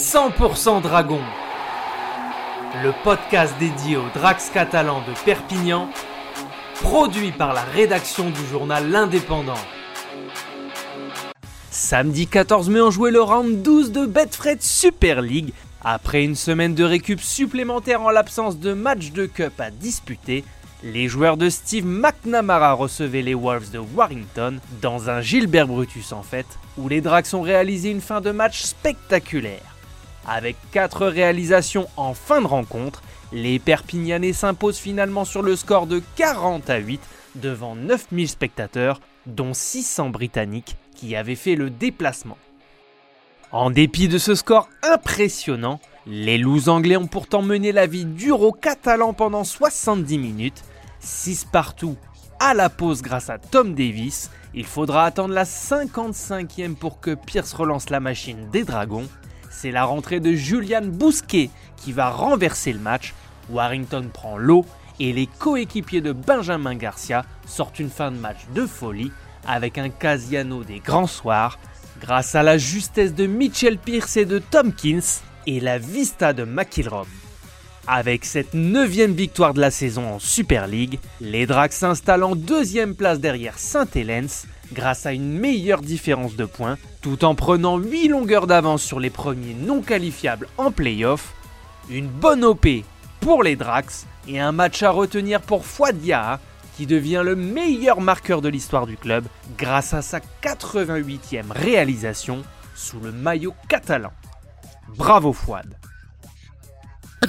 100% Dragon, le podcast dédié aux Drax catalans de Perpignan, produit par la rédaction du journal L'Indépendant. Samedi 14 mai, on jouait le round 12 de Betfred Super League. Après une semaine de récup supplémentaire en l'absence de match de cup à disputer, les joueurs de Steve McNamara recevaient les Wolves de Warrington dans un Gilbert Brutus en fait, où les Drax ont réalisé une fin de match spectaculaire. Avec 4 réalisations en fin de rencontre, les Perpignanais s'imposent finalement sur le score de 40 à 8 devant 9000 spectateurs, dont 600 Britanniques qui avaient fait le déplacement. En dépit de ce score impressionnant, les loups anglais ont pourtant mené la vie dure aux Catalans pendant 70 minutes 6 partout à la pause grâce à Tom Davis. Il faudra attendre la 55e pour que Pierce relance la machine des Dragons. C'est la rentrée de Julian Bousquet qui va renverser le match. Warrington prend l'eau et les coéquipiers de Benjamin Garcia sortent une fin de match de folie avec un Casiano des grands soirs grâce à la justesse de Mitchell Pierce et de Tompkins et la vista de McIlroy. Avec cette neuvième victoire de la saison en Super League, les Dracs s'installent en deuxième place derrière Saint-Helens grâce à une meilleure différence de points, tout en prenant 8 longueurs d'avance sur les premiers non qualifiables en playoff. Une bonne OP pour les Drax et un match à retenir pour Fouad qui devient le meilleur marqueur de l'histoire du club grâce à sa 88e réalisation sous le maillot catalan. Bravo Fouad